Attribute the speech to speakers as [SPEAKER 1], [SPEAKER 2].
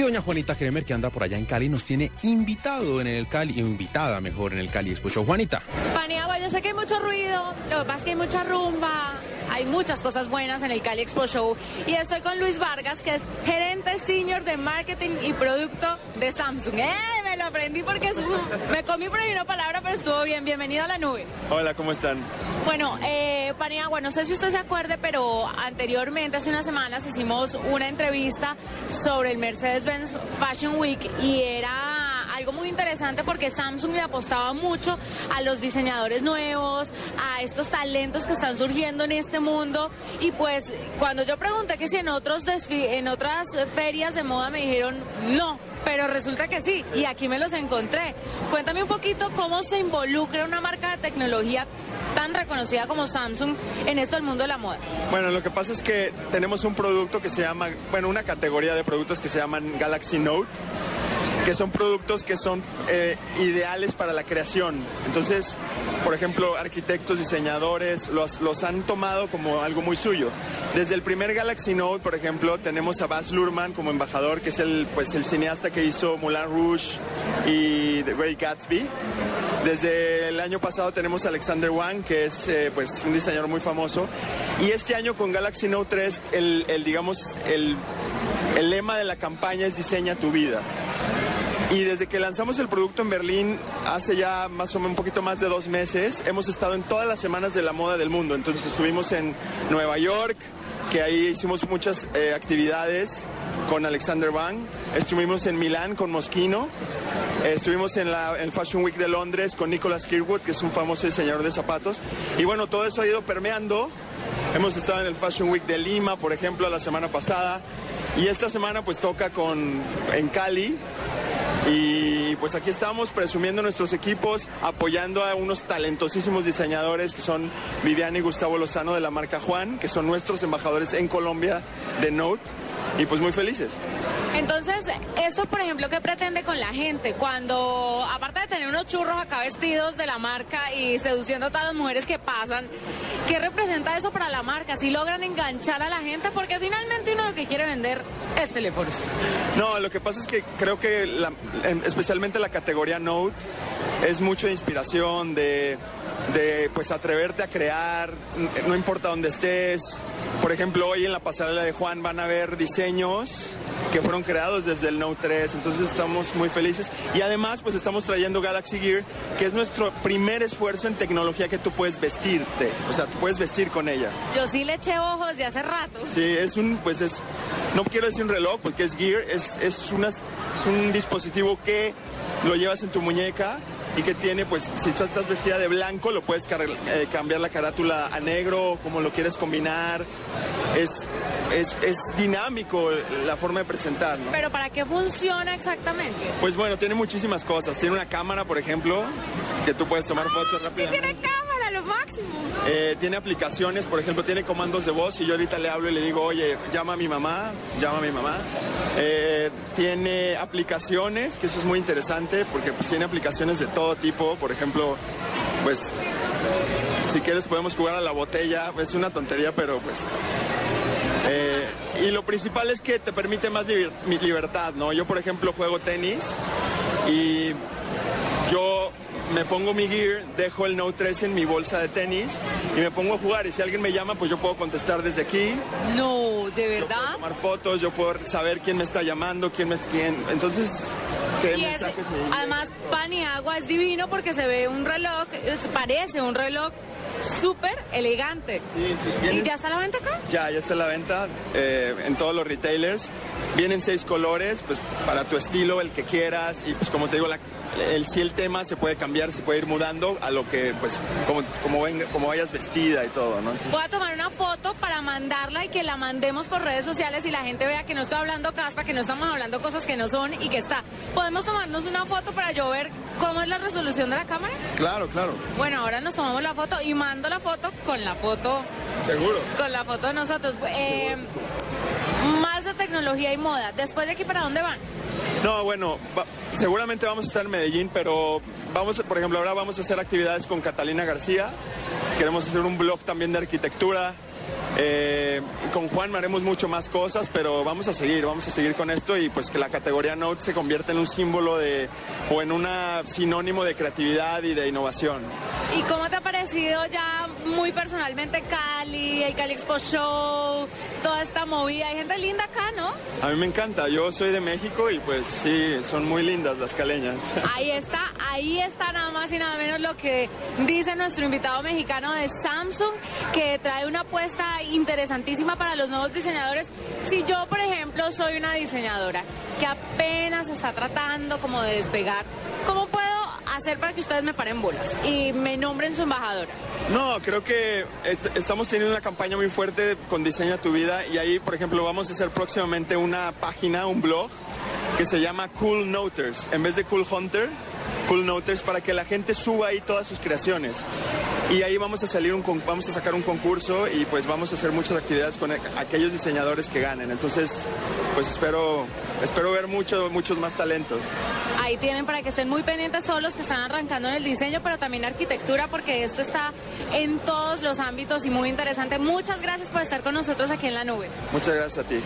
[SPEAKER 1] Y doña Juanita Kremer, que anda por allá en Cali, nos tiene invitado en el Cali, invitada mejor en el Cali Expo Show. Juanita.
[SPEAKER 2] Paniagua, yo sé que hay mucho ruido, lo que pasa es que hay mucha rumba, hay muchas cosas buenas en el Cali Expo Show. Y estoy con Luis Vargas, que es gerente senior de marketing y producto de Samsung. ¡Eh! Me lo aprendí porque es- me comí por ahí una palabra, pero estuvo bien. Bienvenido a la nube.
[SPEAKER 3] Hola, ¿cómo están?
[SPEAKER 2] Bueno, eh, Paniagua, no sé si usted se acuerde, pero anteriormente, hace unas semanas, hicimos una entrevista sobre el Mercedes-Benz Fashion Week y era algo muy interesante porque Samsung le apostaba mucho a los diseñadores nuevos, a estos talentos que están surgiendo en este mundo. Y pues cuando yo pregunté que si en, otros en otras ferias de moda me dijeron no, pero resulta que sí, y aquí me los encontré. Cuéntame un poquito cómo se involucra una marca de tecnología tan reconocida como Samsung en esto del mundo de la moda.
[SPEAKER 3] Bueno, lo que pasa es que tenemos un producto que se llama, bueno, una categoría de productos que se llaman Galaxy Note, que son productos que son eh, ideales para la creación. Entonces, por ejemplo, arquitectos, diseñadores, los, los han tomado como algo muy suyo. Desde el primer Galaxy Note, por ejemplo, tenemos a Baz Luhrmann como embajador, que es el, pues, el cineasta que hizo Moulin Rouge y The Great Gatsby. Desde el año pasado tenemos a Alexander Wang, que es eh, pues, un diseñador muy famoso. Y este año con Galaxy Note 3, el, digamos, el, el lema de la campaña es Diseña tu vida. Y desde que lanzamos el producto en Berlín, hace ya más o menos un poquito más de dos meses, hemos estado en todas las semanas de la moda del mundo. Entonces estuvimos en Nueva York, que ahí hicimos muchas eh, actividades con Alexander Wang. Estuvimos en Milán con Moschino. Estuvimos en la Fashion Week de Londres con Nicholas Kirkwood, que es un famoso diseñador de zapatos. Y bueno, todo eso ha ido permeando. Hemos estado en el Fashion Week de Lima, por ejemplo, la semana pasada. Y esta semana pues toca con, en Cali, y pues aquí estamos presumiendo nuestros equipos, apoyando a unos talentosísimos diseñadores que son Viviana y Gustavo Lozano de la marca Juan, que son nuestros embajadores en Colombia de Note. Y pues muy felices.
[SPEAKER 2] Entonces, esto, por ejemplo, ¿qué pretende con la gente? Cuando, aparte de tener unos churros acá vestidos de la marca y seduciendo a todas las mujeres que pasan, ¿qué representa eso para la marca? Si logran enganchar a la gente, porque finalmente uno lo que quiere vender es teléfonos.
[SPEAKER 3] No, lo que pasa es que creo que la- en- especialmente la categoría Note es mucho de inspiración, de, de pues atreverte a crear, no importa dónde estés. Por ejemplo, hoy en la pasarela de Juan van a ver diseños que fueron creados desde el Note 3, entonces estamos muy felices. Y además, pues estamos trayendo Galaxy Gear, que es nuestro primer esfuerzo en tecnología que tú puedes vestirte, o sea, tú puedes vestir con ella.
[SPEAKER 2] Yo sí le eché ojos de hace rato.
[SPEAKER 3] Sí, es un, pues es, no quiero decir un reloj porque es gear, es, es, una, es un dispositivo que lo llevas en tu muñeca y que tiene, pues, si estás vestida de blanco, lo puedes eh, cambiar la carátula a negro, como lo quieres combinar. Es, es, es dinámico la forma de presentar, ¿no?
[SPEAKER 2] Pero ¿para qué funciona exactamente?
[SPEAKER 3] Pues bueno, tiene muchísimas cosas. Tiene una cámara, por ejemplo, que tú puedes tomar fotos
[SPEAKER 2] Sí
[SPEAKER 3] rápidamente.
[SPEAKER 2] tiene cámara, lo máximo.
[SPEAKER 3] Eh, tiene aplicaciones, por ejemplo, tiene comandos de voz y yo ahorita le hablo y le digo, oye, llama a mi mamá, llama a mi mamá. Eh, tiene aplicaciones, que eso es muy interesante, porque pues, tiene aplicaciones de todo tipo, por ejemplo, pues, si quieres podemos jugar a la botella, es una tontería, pero pues... eh, y lo principal es que te permite más libertad, ¿no? Yo, por ejemplo, juego tenis y me pongo mi gear, dejo el Note 3 en mi bolsa de tenis y me pongo a jugar. Y si alguien me llama, pues yo puedo contestar desde aquí,
[SPEAKER 2] No, ¿de
[SPEAKER 3] yo puedo
[SPEAKER 2] verdad?
[SPEAKER 3] tomar fotos, yo puedo saber quién me está llamando, quién me quién. Entonces, qué
[SPEAKER 2] Y es-
[SPEAKER 3] me
[SPEAKER 2] además, pan y agua es divino porque se ve un reloj, es- parece un reloj súper elegante.
[SPEAKER 3] Sí, sí,
[SPEAKER 2] ¿Y ya está a la venta acá?
[SPEAKER 3] Ya, ya está a la venta eh, en todos los retailers. Vienen seis colores, pues para tu estilo, el que quieras. Y pues como te digo, la- el, si el tema se puede cambiar, se puede ir mudando a lo que, pues, como, como, venga- como vayas vestida y todo, ¿no? Entonces,
[SPEAKER 2] Voy a tomar una foto para mandarla y que la mandemos por redes sociales y la gente vea que no estoy hablando caspa, que no estamos hablando cosas que no son y que está. ¿Podemos tomarnos una foto para yo ver cómo es la resolución de la cámara?
[SPEAKER 3] claro, claro,
[SPEAKER 2] Bueno, ahora nos tomamos la foto y mando la foto con la foto,
[SPEAKER 3] seguro.
[SPEAKER 2] con la foto de nosotros. Eh, de tecnología y moda. Después de aquí, ¿para dónde van?
[SPEAKER 3] No, bueno, seguramente vamos a estar en Medellín, pero vamos, por ejemplo, ahora vamos a hacer actividades con Catalina García. Queremos hacer un blog también de arquitectura. Eh, con Juan haremos mucho más cosas, pero vamos a seguir, vamos a seguir con esto y pues que la categoría Note se convierta en un símbolo de o en un sinónimo de creatividad y de innovación.
[SPEAKER 2] ¿Y cómo te ha parecido ya muy personalmente Cali, el Cali Expo Show, toda esta movida? Hay gente linda acá, ¿no?
[SPEAKER 3] A mí me encanta, yo soy de México y pues sí, son muy lindas las caleñas.
[SPEAKER 2] Ahí está, ahí está nada más y nada menos lo que dice nuestro invitado mexicano de Samsung, que trae una apuesta interesantísima para los nuevos diseñadores. Si yo, por ejemplo, soy una diseñadora que apenas está tratando como de despegar, ¿cómo puedo hacer para que ustedes me paren bolas y me nombren su embajadora?
[SPEAKER 3] No, creo que estamos teniendo una campaña muy fuerte con Diseña tu vida y ahí, por ejemplo, vamos a hacer próximamente una página, un blog que se llama Cool Noters. En vez de Cool Hunter, Cool Noters para que la gente suba ahí todas sus creaciones. Y ahí vamos a salir un vamos a sacar un concurso y pues vamos a hacer muchas actividades con aquellos diseñadores que ganen. Entonces, pues espero espero ver muchos muchos más talentos.
[SPEAKER 2] Ahí tienen para que estén muy pendientes todos los que están arrancando en el diseño, pero también arquitectura porque esto está en todos los ámbitos y muy interesante. Muchas gracias por estar con nosotros aquí en la nube.
[SPEAKER 3] Muchas gracias a ti.